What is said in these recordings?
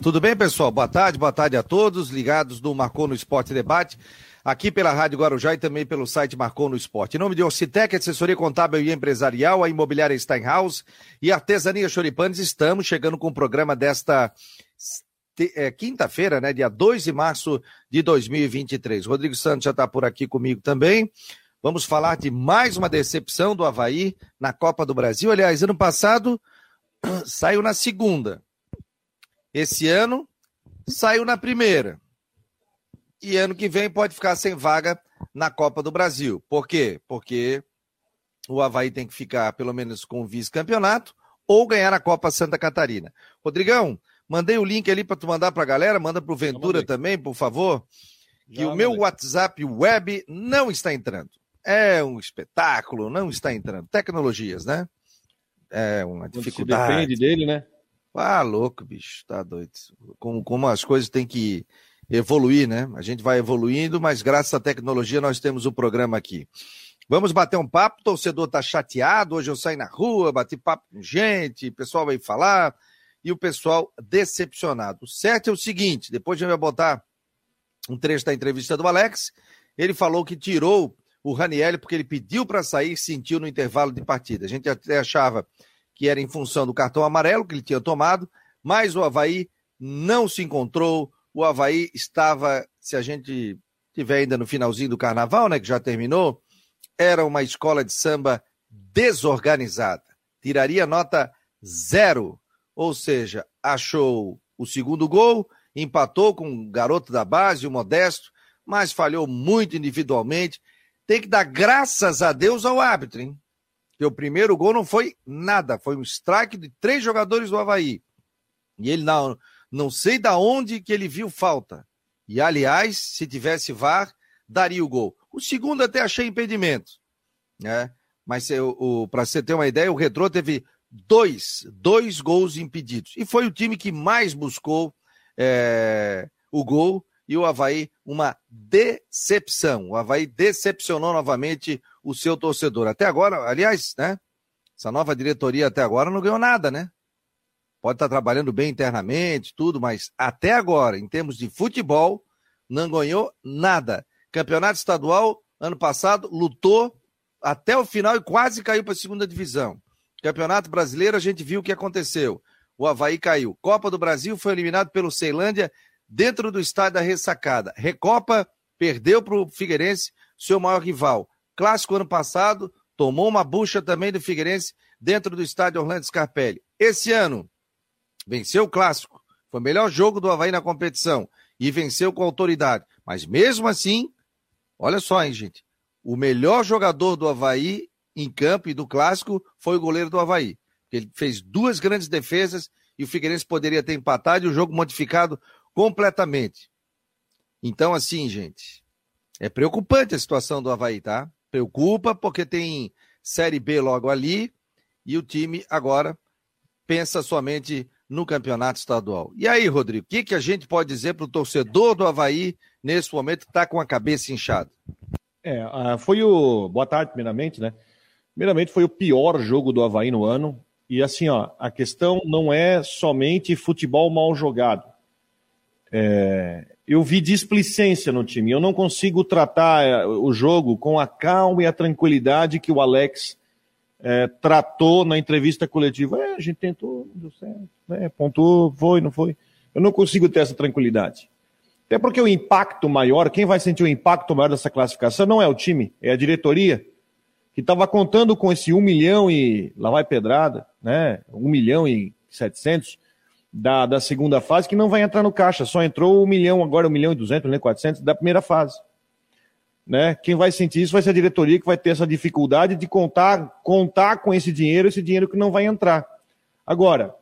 Tudo bem, pessoal? Boa tarde, boa tarde a todos ligados no Marcou no Esporte Debate, aqui pela Rádio Guarujá e também pelo site Marcou no Esporte. Em nome de Ocitec, assessoria contábil e empresarial, a imobiliária Steinhaus e Artesania Choripanes, estamos chegando com o programa desta é, quinta-feira, né, dia 2 de março de 2023. Rodrigo Santos já está por aqui comigo também. Vamos falar de mais uma decepção do Havaí na Copa do Brasil. Aliás, ano passado saiu na segunda esse ano saiu na primeira. E ano que vem pode ficar sem vaga na Copa do Brasil. Por quê? Porque o Havaí tem que ficar pelo menos com o vice-campeonato ou ganhar a Copa Santa Catarina. Rodrigão, mandei o link ali para tu mandar para a galera, manda para o Ventura também, por favor. Que Já o meu WhatsApp web não está entrando. É um espetáculo, não está entrando. Tecnologias, né? É uma dificuldade. Quando se depende dele, né? Ah, louco, bicho, tá doido. Como, como as coisas têm que evoluir, né? A gente vai evoluindo, mas graças à tecnologia nós temos o programa aqui. Vamos bater um papo, o torcedor tá chateado, hoje eu saí na rua, bati papo com gente, o pessoal vai falar, e o pessoal decepcionado. O certo é o seguinte, depois a gente vai botar um trecho da entrevista do Alex, ele falou que tirou o Raniel porque ele pediu para sair sentiu no intervalo de partida. A gente até achava que era em função do cartão amarelo que ele tinha tomado, mas o Havaí não se encontrou. O Havaí estava, se a gente tiver ainda no finalzinho do carnaval, né, que já terminou, era uma escola de samba desorganizada. Tiraria nota zero, ou seja, achou o segundo gol, empatou com o garoto da base, o Modesto, mas falhou muito individualmente. Tem que dar graças a Deus ao árbitro, hein? O primeiro gol não foi nada, foi um strike de três jogadores do Havaí. E ele não, não sei da onde que ele viu falta. E aliás, se tivesse VAR, daria o gol. O segundo até achei impedimento, né? Mas para você ter uma ideia, o Retrô teve dois, dois gols impedidos. E foi o time que mais buscou é, o gol e o Havaí uma decepção. O Havaí decepcionou novamente o seu torcedor. Até agora, aliás, né? Essa nova diretoria até agora não ganhou nada, né? Pode estar trabalhando bem internamente, tudo, mas até agora, em termos de futebol, não ganhou nada. Campeonato estadual, ano passado, lutou até o final e quase caiu para a segunda divisão. Campeonato brasileiro, a gente viu o que aconteceu. O Havaí caiu. Copa do Brasil foi eliminado pelo Ceilândia dentro do estádio da ressacada. Recopa perdeu para o Figueirense, seu maior rival. Clássico ano passado, tomou uma bucha também do Figueirense dentro do estádio Orlando Scarpelli. Esse ano, venceu o clássico. Foi o melhor jogo do Havaí na competição e venceu com autoridade. Mas mesmo assim, olha só, hein, gente. O melhor jogador do Havaí em campo e do clássico foi o goleiro do Havaí. Ele fez duas grandes defesas e o Figueirense poderia ter empatado e o jogo modificado completamente. Então, assim, gente, é preocupante a situação do Havaí, tá? Preocupa porque tem Série B logo ali e o time agora pensa somente no campeonato estadual. E aí, Rodrigo, o que, que a gente pode dizer para o torcedor do Havaí nesse momento que está com a cabeça inchada? É, foi o. Boa tarde, primeiramente, né? Primeiramente, foi o pior jogo do Havaí no ano. E assim, ó, a questão não é somente futebol mal jogado. É, eu vi displicência no time. Eu não consigo tratar é, o jogo com a calma e a tranquilidade que o Alex é, tratou na entrevista coletiva. É, a gente tentou, deu certo, né? pontuou, foi, não foi. Eu não consigo ter essa tranquilidade. Até porque o impacto maior, quem vai sentir o impacto maior dessa classificação não é o time, é a diretoria, que estava contando com esse 1 milhão e lá vai pedrada, né? 1 milhão e 700 da, da segunda fase que não vai entrar no caixa. Só entrou um milhão, agora um milhão e duzentos, um milhão e quatrocentos da primeira fase. Né? Quem vai sentir isso vai ser a diretoria que vai ter essa dificuldade de contar, contar com esse dinheiro, esse dinheiro que não vai entrar. Agora,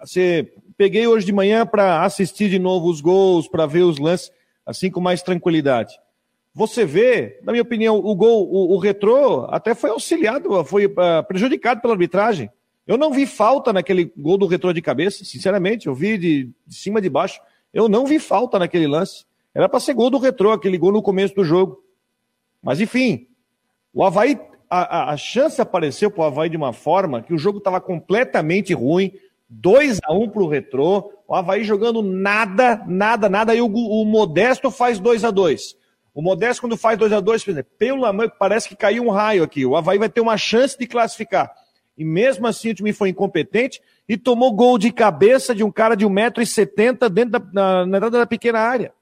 você peguei hoje de manhã para assistir de novo os gols, para ver os lances, assim com mais tranquilidade. Você vê, na minha opinião, o gol, o, o retrô até foi auxiliado, foi uh, prejudicado pela arbitragem. Eu não vi falta naquele gol do retrô de cabeça, sinceramente, eu vi de, de cima de baixo. Eu não vi falta naquele lance. Era para ser gol do retrô, aquele gol no começo do jogo. Mas enfim, o Havaí, a, a, a chance apareceu para o Havaí de uma forma que o jogo estava completamente ruim, 2 a 1 pro Retrô, o Havaí jogando nada, nada, nada, aí o, o Modesto faz 2 a 2 O Modesto, quando faz 2 a 2 pelo amor, parece que caiu um raio aqui. O Havaí vai ter uma chance de classificar. E mesmo assim o time foi incompetente e tomou gol de cabeça de um cara de 1,70m dentro da, na, entrada da pequena área.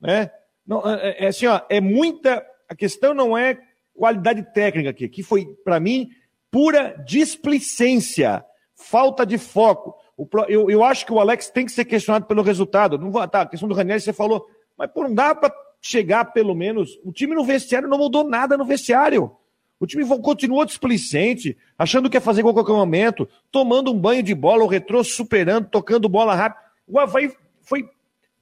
Né? Não, é, é, assim, ó, é muita. A questão não é qualidade técnica aqui, que foi, para mim, pura displicência, falta de foco. O, eu, eu acho que o Alex tem que ser questionado pelo resultado. Não vou, tá, a questão do Ranieri você falou, mas pô, não dá para chegar pelo menos. O time no vestiário não mudou nada no vestiário. O time continuou displicente, achando que ia fazer gol a qualquer momento, tomando um banho de bola, o retrô superando, tocando bola rápido. O Havaí foi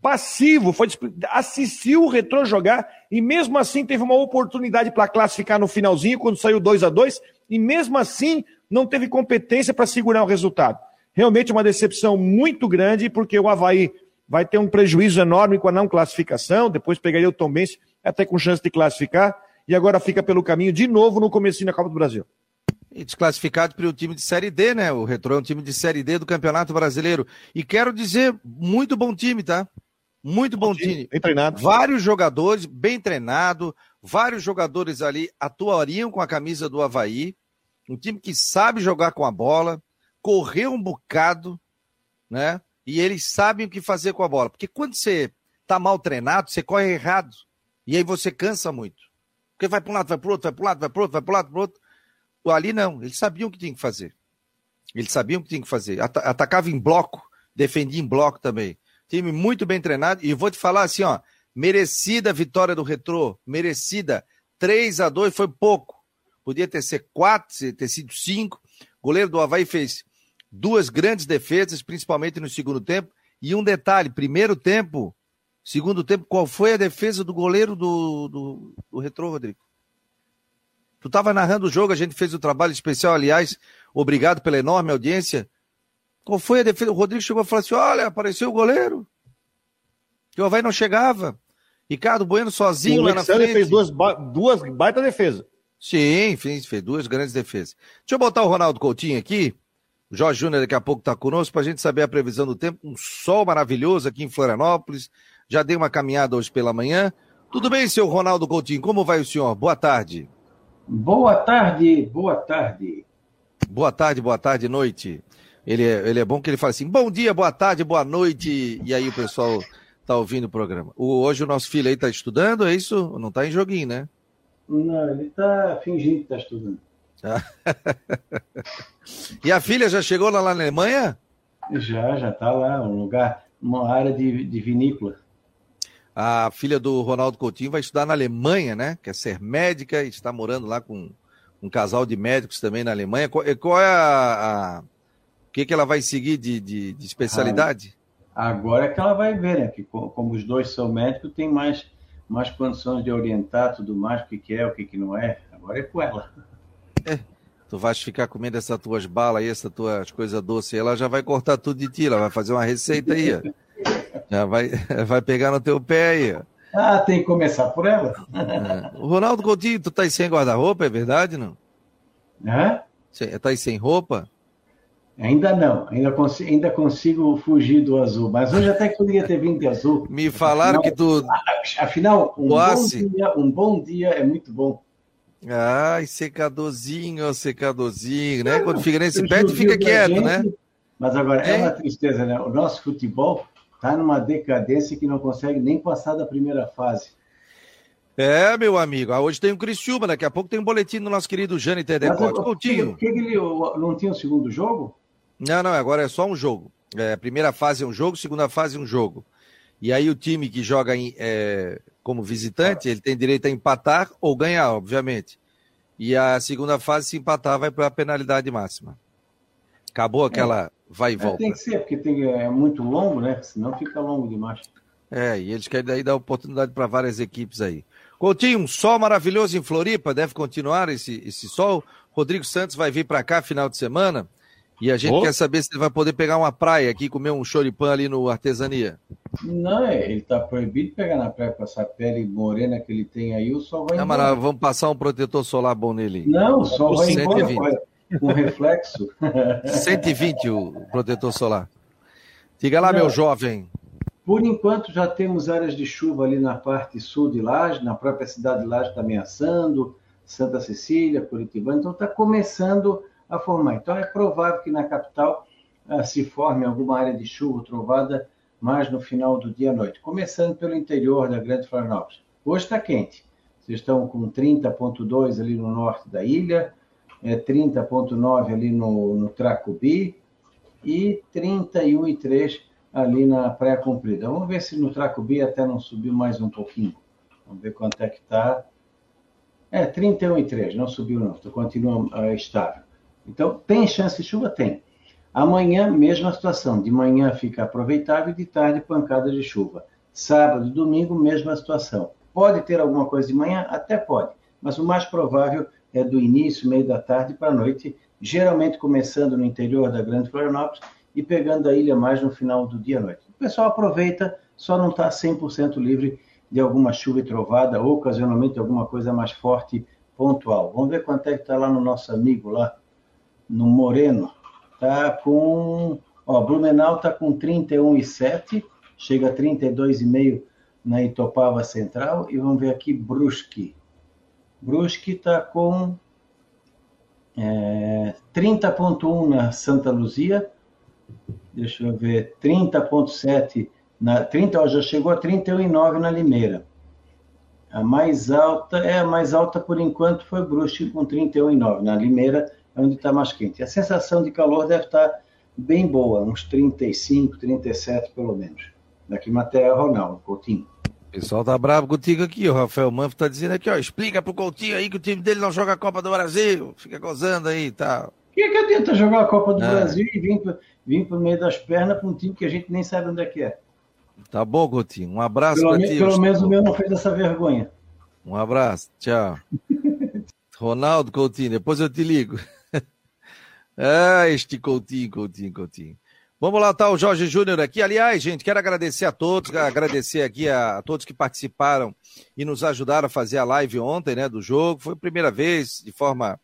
passivo, foi assistiu o retrô jogar e mesmo assim teve uma oportunidade para classificar no finalzinho, quando saiu 2 a 2 e mesmo assim não teve competência para segurar o resultado. Realmente uma decepção muito grande, porque o Havaí vai ter um prejuízo enorme com a não classificação, depois pegaria o Tombense até com chance de classificar e agora fica pelo caminho de novo no começo da Copa do Brasil. E desclassificado para o time de Série D, né? O Retro é um time de Série D do Campeonato Brasileiro. E quero dizer, muito bom time, tá? Muito bom, bom time. time. Bem treinado. Vários jogadores, bem treinado. Vários jogadores ali atuariam com a camisa do Havaí. Um time que sabe jogar com a bola, correu um bocado, né? E eles sabem o que fazer com a bola. Porque quando você tá mal treinado, você corre errado. E aí você cansa muito. Porque vai para um lado, vai para o outro, vai para um lado, vai para o outro, vai para um lado, para o outro. Ali não, eles sabiam o que tinham que fazer. Eles sabiam o que tinham que fazer. Atacava em bloco, defendia em bloco também. Time muito bem treinado. E vou te falar assim, ó, merecida vitória do Retrô, merecida. 3 a 2 foi pouco. Podia ter sido 4, ter sido 5. O goleiro do Havaí fez duas grandes defesas, principalmente no segundo tempo. E um detalhe: primeiro tempo, Segundo tempo, qual foi a defesa do goleiro do, do, do Retrô, Rodrigo? Tu estava narrando o jogo, a gente fez o um trabalho especial, aliás, obrigado pela enorme audiência. Qual foi a defesa? O Rodrigo chegou e falou assim: olha, apareceu o goleiro. Que o Havaí não chegava. Ricardo Bueno sozinho o lá na frente. fez duas, duas baita defesa. Sim, fez, fez duas grandes defesas. Deixa eu botar o Ronaldo Coutinho aqui. O Jorge Júnior daqui a pouco está conosco para a gente saber a previsão do tempo. Um sol maravilhoso aqui em Florianópolis já dei uma caminhada hoje pela manhã. Tudo bem, seu Ronaldo Coutinho? Como vai o senhor? Boa tarde. Boa tarde, boa tarde. Boa tarde, boa tarde, noite. Ele é, ele é bom que ele fala assim, bom dia, boa tarde, boa noite, e aí o pessoal tá ouvindo o programa. O, hoje o nosso filho aí tá estudando, é isso? Não tá em joguinho, né? Não, ele tá fingindo que tá estudando. e a filha já chegou lá na Alemanha? Já, já tá lá, um lugar, uma área de, de vinícola. A filha do Ronaldo Coutinho vai estudar na Alemanha, né? Quer ser médica e está morando lá com um casal de médicos também na Alemanha. Qual, qual é a, a, O que, que ela vai seguir de, de, de especialidade? Ah, agora é que ela vai ver, né? Que como os dois são médicos, tem mais, mais condições de orientar tudo mais, o que, que é, o que, que não é. Agora é com ela. É. Tu vais ficar comendo essas tuas balas aí, essas tuas coisas doces, ela já vai cortar tudo de ti, ela vai fazer uma receita aí. Já vai, vai pegar no teu pé aí. Ah, tem que começar por ela. É. O Ronaldo Coutinho, tu tá aí sem guarda-roupa, é verdade, não? Hã? Tá aí sem roupa? Ainda não, ainda, cons ainda consigo fugir do azul, mas hoje até que poderia ter vindo de azul. Me falaram afinal, que tu. Afinal, um bom, dia, um bom dia é muito bom. Ai, secadorzinho, secadorzinho, né? Quando fica nesse pé, fica quieto, gente, né? Mas agora, é, é uma tristeza, né? O nosso futebol está numa decadência que não consegue nem passar da primeira fase. É, meu amigo. Ah, hoje tem o Criciúma, daqui a pouco tem um boletim do nosso querido Jânio Tedecote. Coutinho. Que, que ele não tinha um segundo jogo? Não, não, agora é só um jogo. É, primeira fase é um jogo, segunda fase é um jogo. E aí o time que joga em, é, como visitante, ele tem direito a empatar ou ganhar, obviamente. E a segunda fase, se empatar, vai para a penalidade máxima. Acabou aquela é. Vai e é, volta. É, tem que ser, porque tem, é muito longo, né? Senão fica longo demais. É, e eles querem daí dar oportunidade para várias equipes aí. Coutinho, um sol maravilhoso em Floripa, deve continuar esse, esse sol. Rodrigo Santos vai vir para cá final de semana e a gente oh. quer saber se ele vai poder pegar uma praia aqui, comer um choripã ali no Artesania. Não, é, ele está proibido de pegar na praia com essa pele morena que ele tem aí, o sol vai não, embora. Mas vamos passar um protetor solar bom nele. Não, o sol vai 120. embora. Com reflexo. 120 o protetor solar. Diga lá, Não, meu jovem. Por enquanto já temos áreas de chuva ali na parte sul de Laje, na própria cidade de Laje está ameaçando, Santa Cecília, Curitibano, então está começando a formar. Então é provável que na capital uh, se forme alguma área de chuva trovada mais no final do dia à noite, começando pelo interior da Grande Florianópolis. Hoje está quente, vocês estão com 30,2 ali no norte da ilha, é, 30,9 ali no, no Tracubi e 31,3 ali na Praia Comprida. Vamos ver se no Tracubi até não subiu mais um pouquinho. Vamos ver quanto é que está. É, 31,3, não subiu não, continua uh, estável. Então, tem chance de chuva? Tem. Amanhã, mesma situação. De manhã fica aproveitável e de tarde, pancada de chuva. Sábado e domingo, mesma situação. Pode ter alguma coisa de manhã? Até pode. Mas o mais provável é do início, meio da tarde para a noite, geralmente começando no interior da Grande Florianópolis e pegando a ilha mais no final do dia à noite. O pessoal aproveita, só não está 100% livre de alguma chuva e trovada, ou ocasionalmente alguma coisa mais forte, pontual. Vamos ver quanto é que está lá no nosso amigo lá, no Moreno. Está com. Ó, Blumenau está com 31,7, chega a 32,5 na Itopava Central. E vamos ver aqui Brusque. Brusque está com é, 30,1 na Santa Luzia. Deixa eu ver, 30,7 na 30, ó, já chegou a 31,9 na Limeira. A mais alta, é a mais alta por enquanto foi Brusque com 31,9. Na Limeira é onde está mais quente. A sensação de calor deve estar bem boa, uns 35, 37 pelo menos. Daqui matéria Ronaldo, Coutinho. O pessoal tá bravo contigo aqui, o Rafael Manfro tá dizendo aqui, ó, explica pro Coutinho aí que o time dele não joga a Copa do Brasil, fica gozando aí e tá. tal. O que, adianta jogar a Copa do é. Brasil e vir, vir pro meio das pernas para um time que a gente nem sabe onde é que é? Tá bom, Coutinho, um abraço pelo, ti, pelo menos o meu não fez essa vergonha. Um abraço, tchau. Ronaldo Coutinho, depois eu te ligo. ah, este Coutinho, Coutinho, Coutinho. Vamos lá, tá o Jorge Júnior aqui. Aliás, gente, quero agradecer a todos, agradecer aqui a, a, todos que participaram e nos ajudaram a fazer a live ontem, né, do jogo. Foi a primeira vez, de forma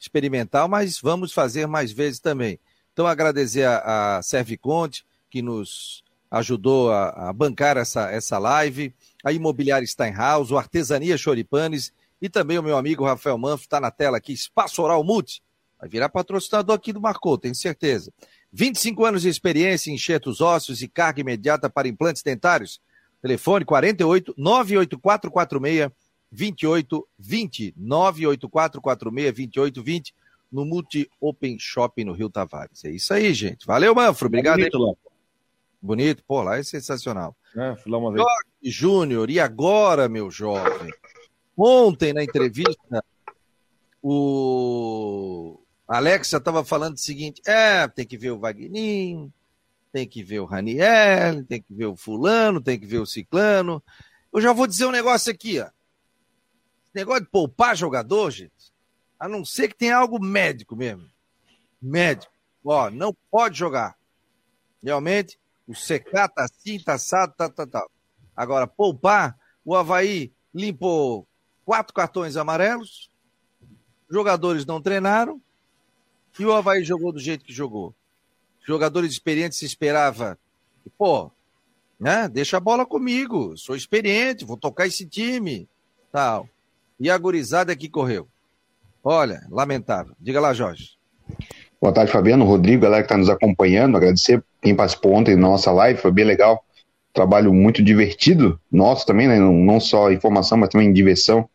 experimental, mas vamos fazer mais vezes também. Então, agradecer a, a Serviconte, que nos ajudou a, a, bancar essa, essa live, a Imobiliária Steinhaus, o Artesania Choripanes e também o meu amigo Rafael Manfro, está na tela aqui, Espaço Oral Multi. Vai virar patrocinador aqui do Marcou, tenho certeza. 25 anos de experiência em enxertos ósseos e carga imediata para implantes dentários. Telefone 48 98446 2820 98446 2820 no Multi Open Shopping no Rio Tavares. É isso aí, gente. Valeu, Manfro. Obrigado. Bonito, lá. Bonito, pô, lá é sensacional. É, fui lá uma vez. Júnior, e agora, meu jovem? Ontem na entrevista, o Alex já estava falando o seguinte: é, tem que ver o Wagninho, tem que ver o Raniel, tem que ver o Fulano, tem que ver o Ciclano. Eu já vou dizer um negócio aqui, ó. Esse negócio de poupar jogador, gente, a não ser que tenha algo médico mesmo. Médico. Ó, não pode jogar. Realmente, o CK tá assim, tá assado, tá, tá, tá. Agora, poupar, o Havaí limpou quatro cartões amarelos, jogadores não treinaram, e o Havaí jogou do jeito que jogou. Jogadores experientes se esperava. Pô, né? Deixa a bola comigo. Sou experiente, vou tocar esse time. Tal. E a gurizada que correu. Olha, lamentável. Diga lá, Jorge. Boa tarde, Fabiano, Rodrigo, galera que está nos acompanhando. Agradecer quem participou ontem na nossa live, foi bem legal. Trabalho muito divertido, nosso também, né? Não só informação, mas também diversão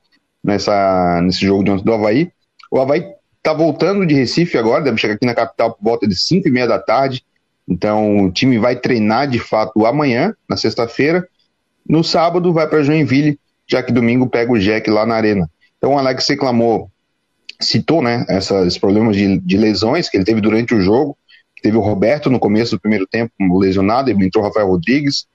nessa, nesse jogo de ontem do Havaí. O Havaí tá voltando de Recife agora, deve chegar aqui na capital por volta de 5 e meia da tarde. Então o time vai treinar de fato amanhã, na sexta-feira. No sábado vai para Joinville, já que domingo pega o Jack lá na arena. Então o Alex reclamou, citou né, esses problemas de, de lesões que ele teve durante o jogo. Teve o Roberto no começo do primeiro tempo lesionado, entrou o Rafael Rodrigues.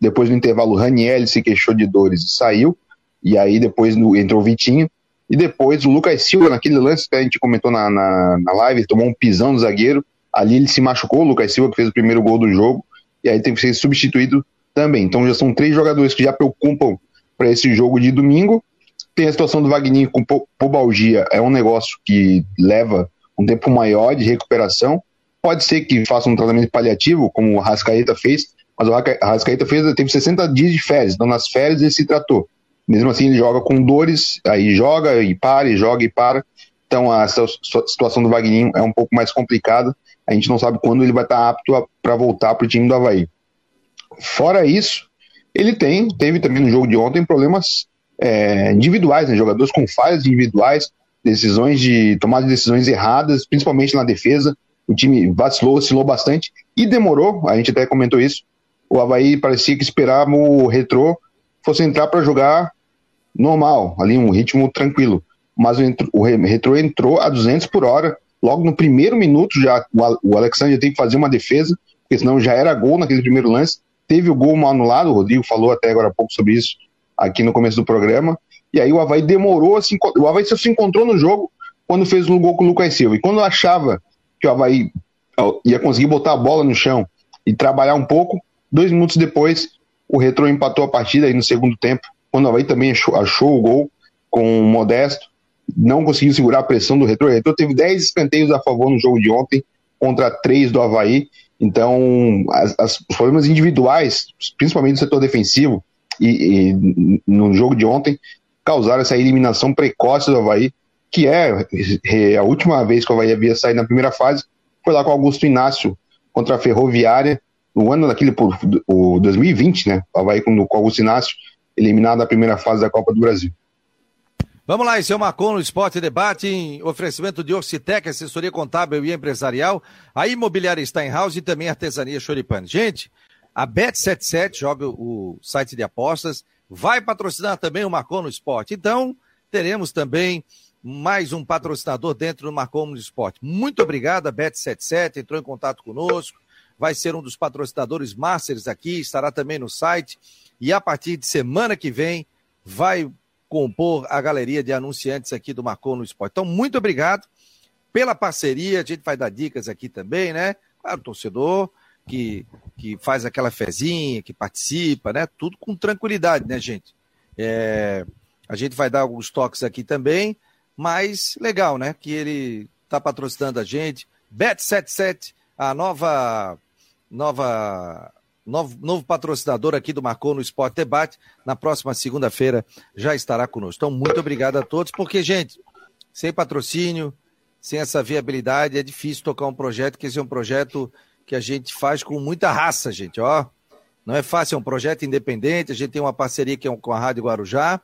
Depois no intervalo, o Raniel se queixou de dores e saiu. E aí depois entrou o Vitinho. E depois o Lucas Silva, naquele lance que a gente comentou na, na, na live, tomou um pisão do zagueiro. Ali ele se machucou, o Lucas Silva, que fez o primeiro gol do jogo. E aí tem que ser substituído também. Então já são três jogadores que já preocupam para esse jogo de domingo. Tem a situação do Wagner com pubalgia, é um negócio que leva um tempo maior de recuperação. Pode ser que faça um tratamento paliativo, como o Rascaeta fez, mas o Rascaeta fez, teve 60 dias de férias, então nas férias ele se tratou. Mesmo assim, ele joga com dores, aí joga e para, e joga e para. Então a situação do Wagninho é um pouco mais complicada. A gente não sabe quando ele vai estar apto para voltar para o time do Havaí. Fora isso, ele tem, teve também no jogo de ontem problemas é, individuais, né? jogadores com falhas individuais, decisões de tomada de decisões erradas, principalmente na defesa. O time vacilou, oscilou bastante e demorou. A gente até comentou isso. O Havaí parecia que esperava o retrô fosse entrar para jogar normal, ali um ritmo tranquilo. Mas o, o retrô entrou a 200 por hora. Logo no primeiro minuto, já o Alexandre tem que fazer uma defesa, porque senão já era gol naquele primeiro lance. Teve o gol mal anulado, o Rodrigo falou até agora há pouco sobre isso aqui no começo do programa. E aí o Havaí demorou, assim, o Havaí só se encontrou no jogo quando fez um gol com o Lucas Silva. E quando achava que o Havaí ia conseguir botar a bola no chão e trabalhar um pouco, dois minutos depois o Retro empatou a partida aí no segundo tempo, o Havaí também achou, achou o gol com o Modesto, não conseguiu segurar a pressão do Retro. O Retro teve 10 escanteios a favor no jogo de ontem, contra 3 do Havaí. Então, as, as, os problemas individuais, principalmente no setor defensivo, e, e, no jogo de ontem, causaram essa eliminação precoce do Havaí, que é, a última vez que o Havaí havia saído na primeira fase, foi lá com Augusto Inácio contra a Ferroviária, no ano daquele, o 2020, né? O Havaí com, com o Augusto Inácio, eliminado na primeira fase da Copa do Brasil. Vamos lá, esse é o Marcon no Esporte Debate, em oferecimento de Orcitec, assessoria contábil e empresarial, a imobiliária Steinhaus e também artesania Choripane. Gente, a Bet77 joga o site de apostas, vai patrocinar também o Marcon no Esporte. Então, teremos também mais um patrocinador dentro do Marcon no Esporte. Muito obrigado, a Bet77, entrou em contato conosco, vai ser um dos patrocinadores masters aqui, estará também no site e a partir de semana que vem vai compor a galeria de anunciantes aqui do Marcon no Esporte. Então, muito obrigado pela parceria, a gente vai dar dicas aqui também, né? Claro, torcedor que, que faz aquela fezinha, que participa, né? Tudo com tranquilidade, né, gente? É, a gente vai dar alguns toques aqui também, mas legal, né? Que ele está patrocinando a gente. Bet77, a nova nova novo, novo patrocinador aqui do Marcou no Esporte Debate. Na próxima segunda-feira já estará conosco. Então, muito obrigado a todos, porque, gente, sem patrocínio, sem essa viabilidade, é difícil tocar um projeto, que esse é um projeto que a gente faz com muita raça, gente, ó. Não é fácil, é um projeto independente, a gente tem uma parceria que é com a Rádio Guarujá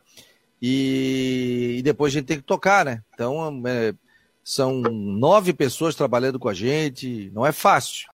e, e depois a gente tem que tocar, né? Então, é, são nove pessoas trabalhando com a gente, não é fácil.